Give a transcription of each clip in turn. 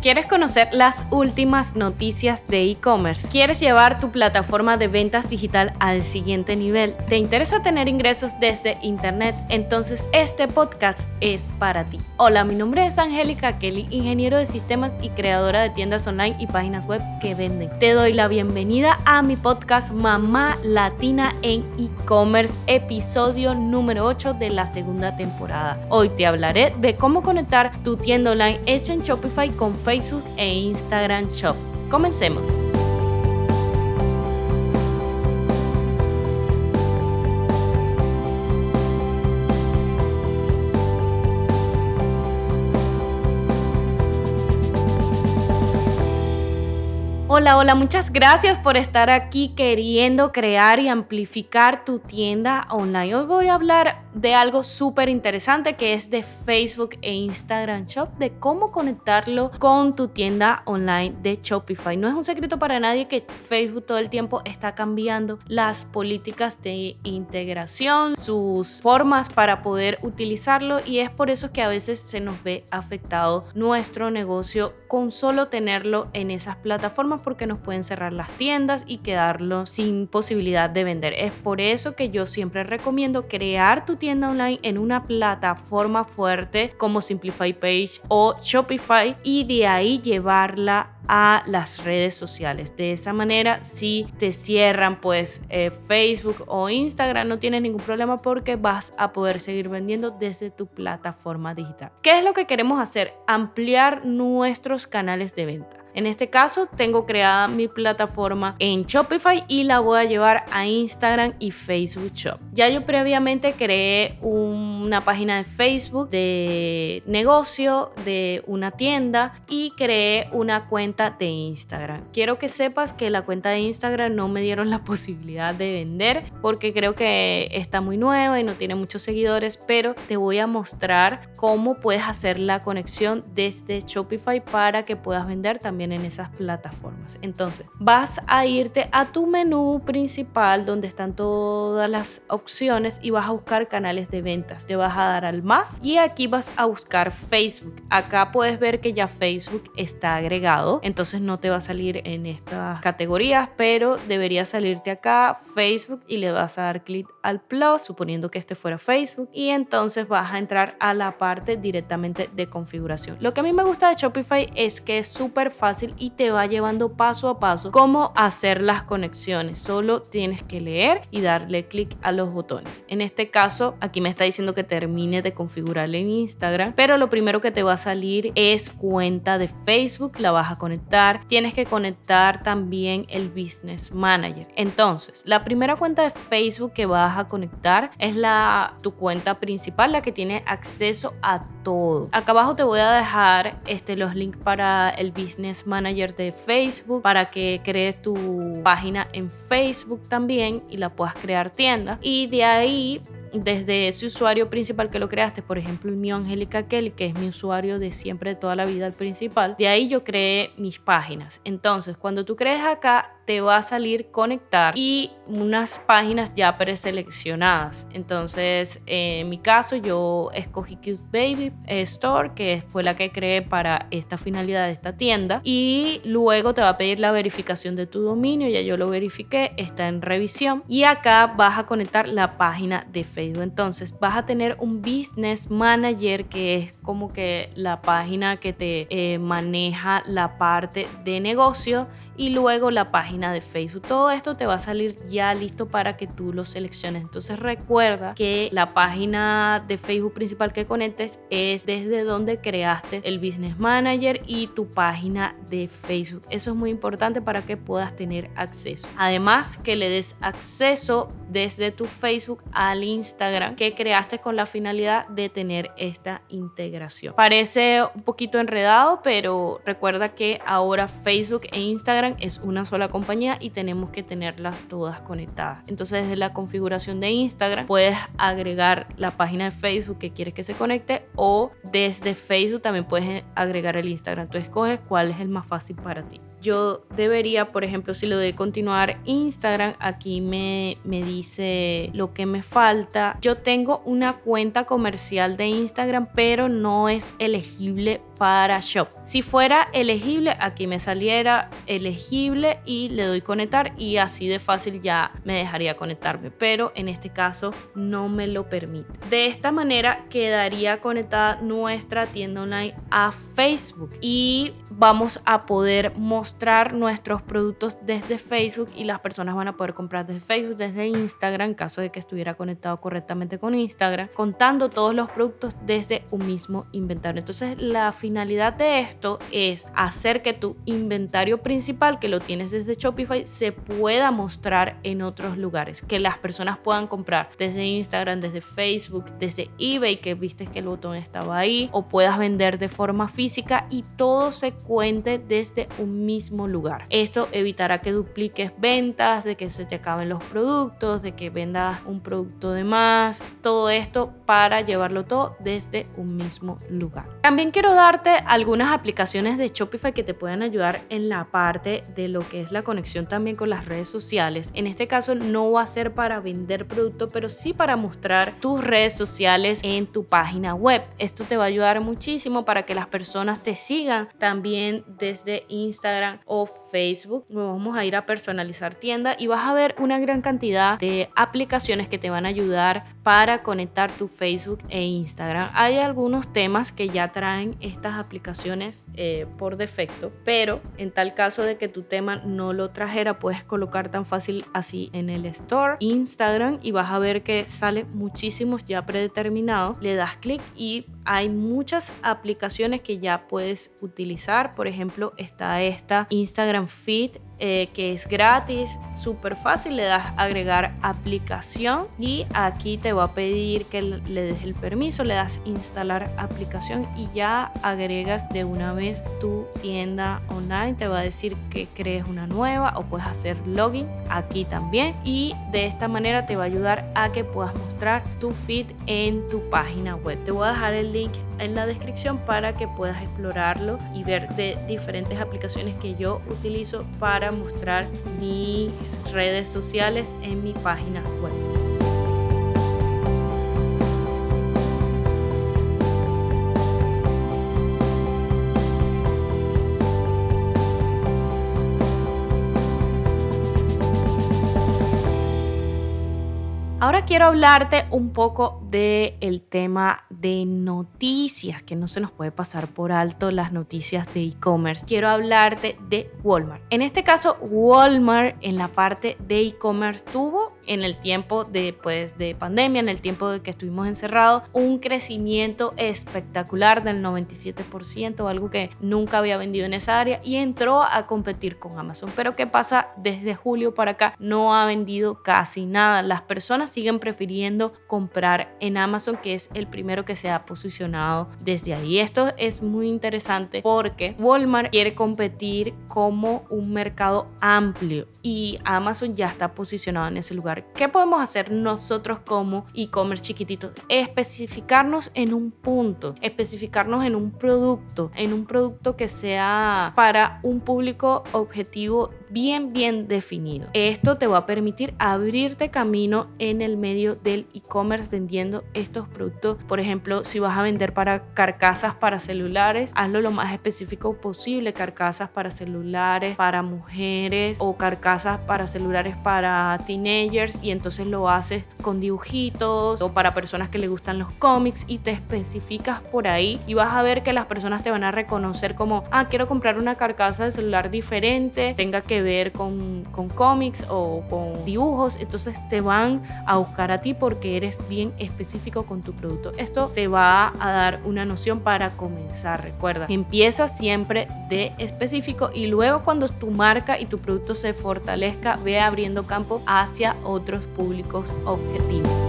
¿Quieres conocer las últimas noticias de e-commerce? ¿Quieres llevar tu plataforma de ventas digital al siguiente nivel? ¿Te interesa tener ingresos desde Internet? Entonces este podcast es para ti. Hola, mi nombre es Angélica Kelly, ingeniero de sistemas y creadora de tiendas online y páginas web que venden. Te doy la bienvenida a mi podcast Mamá Latina en e-commerce, episodio número 8 de la segunda temporada. Hoy te hablaré de cómo conectar tu tienda online hecha en Shopify con Facebook e Instagram Shop. Comencemos. Hola, hola, muchas gracias por estar aquí queriendo crear y amplificar tu tienda online. Hoy voy a hablar de algo súper interesante que es de Facebook e Instagram Shop, de cómo conectarlo con tu tienda online de Shopify. No es un secreto para nadie que Facebook todo el tiempo está cambiando las políticas de integración, sus formas para poder utilizarlo y es por eso que a veces se nos ve afectado nuestro negocio con solo tenerlo en esas plataformas porque nos pueden cerrar las tiendas y quedarlo sin posibilidad de vender. Es por eso que yo siempre recomiendo crear tu tienda online en una plataforma fuerte como Simplify Page o Shopify y de ahí llevarla a las redes sociales. De esa manera, si te cierran pues eh, Facebook o Instagram, no tienes ningún problema porque vas a poder seguir vendiendo desde tu plataforma digital. ¿Qué es lo que queremos hacer? Ampliar nuestros canales de venta. En este caso, tengo creada mi plataforma en Shopify y la voy a llevar a Instagram y Facebook Shop. Ya yo previamente creé una página de Facebook de negocio, de una tienda y creé una cuenta de Instagram. Quiero que sepas que la cuenta de Instagram no me dieron la posibilidad de vender porque creo que está muy nueva y no tiene muchos seguidores, pero te voy a mostrar cómo puedes hacer la conexión desde Shopify para que puedas vender también en esas plataformas. Entonces, vas a irte a tu menú principal donde están todas las opciones y vas a buscar canales de ventas. Te vas a dar al más y aquí vas a buscar Facebook. Acá puedes ver que ya Facebook está agregado, entonces no te va a salir en estas categorías, pero debería salirte acá Facebook y le vas a dar clic al plus, suponiendo que este fuera Facebook, y entonces vas a entrar a la parte directamente de configuración. Lo que a mí me gusta de Shopify es que es súper fácil y te va llevando paso a paso cómo hacer las conexiones. Solo tienes que leer y darle clic a los botones. En este caso, aquí me está diciendo que termine de configurar en Instagram, pero lo primero que te va a salir es cuenta de Facebook, la vas a conectar. Tienes que conectar también el Business Manager. Entonces, la primera cuenta de Facebook que vas a conectar es la tu cuenta principal, la que tiene acceso a todo. Acá abajo te voy a dejar este, los links para el Business Manager de Facebook para que crees tu página en Facebook también y la puedas crear tienda. Y de ahí desde ese usuario principal que lo creaste, por ejemplo el mío Angélica Kelly, que es mi usuario de siempre, de toda la vida, el principal, de ahí yo creé mis páginas. Entonces, cuando tú crees acá, te va a salir conectar y unas páginas ya preseleccionadas. Entonces, en mi caso, yo escogí Cute Baby Store, que fue la que creé para esta finalidad de esta tienda. Y luego te va a pedir la verificación de tu dominio. Ya yo lo verifiqué, está en revisión. Y acá vas a conectar la página de Facebook. Entonces, vas a tener un Business Manager, que es como que la página que te eh, maneja la parte de negocio y luego la página de Facebook. Todo esto te va a salir ya listo para que tú lo selecciones. Entonces recuerda que la página de Facebook principal que conectes es desde donde creaste el Business Manager y tu página de Facebook. Eso es muy importante para que puedas tener acceso. Además que le des acceso desde tu Facebook al Instagram que creaste con la finalidad de tener esta integración. Parece un poquito enredado, pero recuerda que ahora Facebook e Instagram es una sola compañía y tenemos que tenerlas todas conectadas. Entonces desde la configuración de Instagram puedes agregar la página de Facebook que quieres que se conecte o desde Facebook también puedes agregar el Instagram. Tú escoges cuál es el más fácil para ti yo debería, por ejemplo, si lo de continuar Instagram, aquí me, me dice lo que me falta. Yo tengo una cuenta comercial de Instagram, pero no es elegible para Shop. Si fuera elegible, aquí me saliera elegible y le doy conectar y así de fácil ya me dejaría conectarme, pero en este caso no me lo permite. De esta manera quedaría conectada nuestra tienda online a Facebook y vamos a poder mostrar nuestros productos desde Facebook y las personas van a poder comprar desde Facebook, desde Instagram, en caso de que estuviera conectado correctamente con Instagram, contando todos los productos desde un mismo inventario. Entonces la finalidad de esto es hacer que tu inventario principal, que lo tienes desde Shopify, se pueda mostrar en otros lugares, que las personas puedan comprar desde Instagram, desde Facebook, desde eBay, que viste que el botón estaba ahí, o puedas vender de forma física y todo se cuente desde un mismo lugar. Esto evitará que dupliques ventas, de que se te acaben los productos, de que vendas un producto de más, todo esto para llevarlo todo desde un mismo lugar. También quiero algunas aplicaciones de Shopify que te puedan ayudar en la parte de lo que es la conexión también con las redes sociales. En este caso no va a ser para vender producto, pero sí para mostrar tus redes sociales en tu página web. Esto te va a ayudar muchísimo para que las personas te sigan también desde Instagram o Facebook. Vamos a ir a personalizar tienda y vas a ver una gran cantidad de aplicaciones que te van a ayudar para conectar tu Facebook e Instagram. Hay algunos temas que ya traen aplicaciones eh, por defecto, pero en tal caso de que tu tema no lo trajera, puedes colocar tan fácil así en el store Instagram y vas a ver que sale muchísimos ya predeterminados. Le das clic y hay muchas aplicaciones que ya puedes utilizar. Por ejemplo, está esta Instagram Feed eh, que es gratis, súper fácil, le das agregar aplicación y aquí te va a pedir que le des el permiso, le das instalar aplicación y ya agregas de una vez tu tienda online, te va a decir que crees una nueva o puedes hacer login aquí también y de esta manera te va a ayudar a que puedas mostrar tu feed en tu página web. Te voy a dejar el link en la descripción para que puedas explorarlo y ver de diferentes aplicaciones que yo utilizo para mostrar mis redes sociales en mi página web. Ahora quiero hablarte un poco del el tema de noticias, que no se nos puede pasar por alto las noticias de e-commerce. Quiero hablarte de Walmart. En este caso, Walmart en la parte de e-commerce tuvo en el tiempo de, pues, de pandemia, en el tiempo de que estuvimos encerrados, un crecimiento espectacular del 97%, algo que nunca había vendido en esa área y entró a competir con Amazon. Pero ¿qué pasa? Desde julio para acá no ha vendido casi nada. Las personas siguen prefiriendo comprar en Amazon, que es el primero que se ha posicionado desde ahí. Esto es muy interesante porque Walmart quiere competir como un mercado amplio y Amazon ya está posicionado en ese lugar. ¿Qué podemos hacer nosotros como e-commerce chiquititos? Especificarnos en un punto, especificarnos en un producto, en un producto que sea para un público objetivo bien, bien definido. Esto te va a permitir abrirte camino en el medio del e-commerce vendiendo estos productos. Por ejemplo, si vas a vender para carcasas para celulares, hazlo lo más específico posible. Carcasas para celulares, para mujeres o carcasas para celulares para teenagers y entonces lo haces con dibujitos o para personas que le gustan los cómics y te especificas por ahí y vas a ver que las personas te van a reconocer como, ah, quiero comprar una carcasa de celular diferente, tenga que ver con, con cómics o con dibujos, entonces te van a buscar a ti porque eres bien específico con tu producto. Esto te va a dar una noción para comenzar. Recuerda, empieza siempre de específico y luego cuando tu marca y tu producto se fortalezca, ve abriendo campo hacia otros públicos objetivos.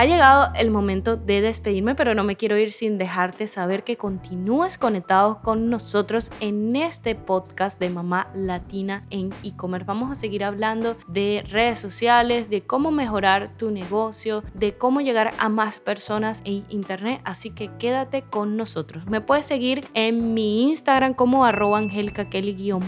Ha llegado el momento de despedirme, pero no me quiero ir sin dejarte saber que continúes conectado con nosotros en este podcast de Mamá Latina en e-commerce. Vamos a seguir hablando de redes sociales, de cómo mejorar tu negocio, de cómo llegar a más personas en internet, así que quédate con nosotros. Me puedes seguir en mi Instagram como arroba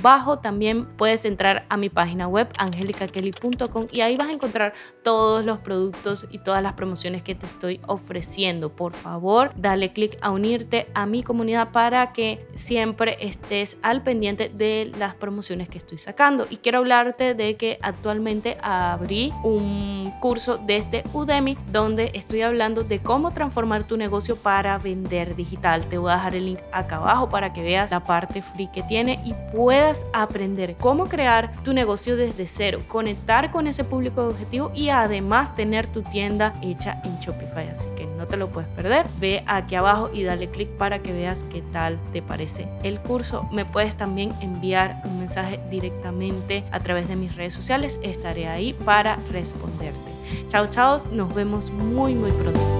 bajo También puedes entrar a mi página web angelicakelly.com y ahí vas a encontrar todos los productos y todas las promociones que te estoy ofreciendo. Por favor, dale clic a unirte a mi comunidad para que siempre estés al pendiente de las promociones que estoy sacando. Y quiero hablarte de que actualmente abrí un curso desde Udemy donde estoy hablando de cómo transformar tu negocio para vender digital. Te voy a dejar el link acá abajo para que veas la parte free que tiene y puedas aprender cómo crear tu negocio desde cero, conectar con ese público objetivo y además tener tu tienda en Shopify, así que no te lo puedes perder. Ve aquí abajo y dale clic para que veas qué tal te parece el curso. Me puedes también enviar un mensaje directamente a través de mis redes sociales, estaré ahí para responderte. Chao, chao, nos vemos muy, muy pronto.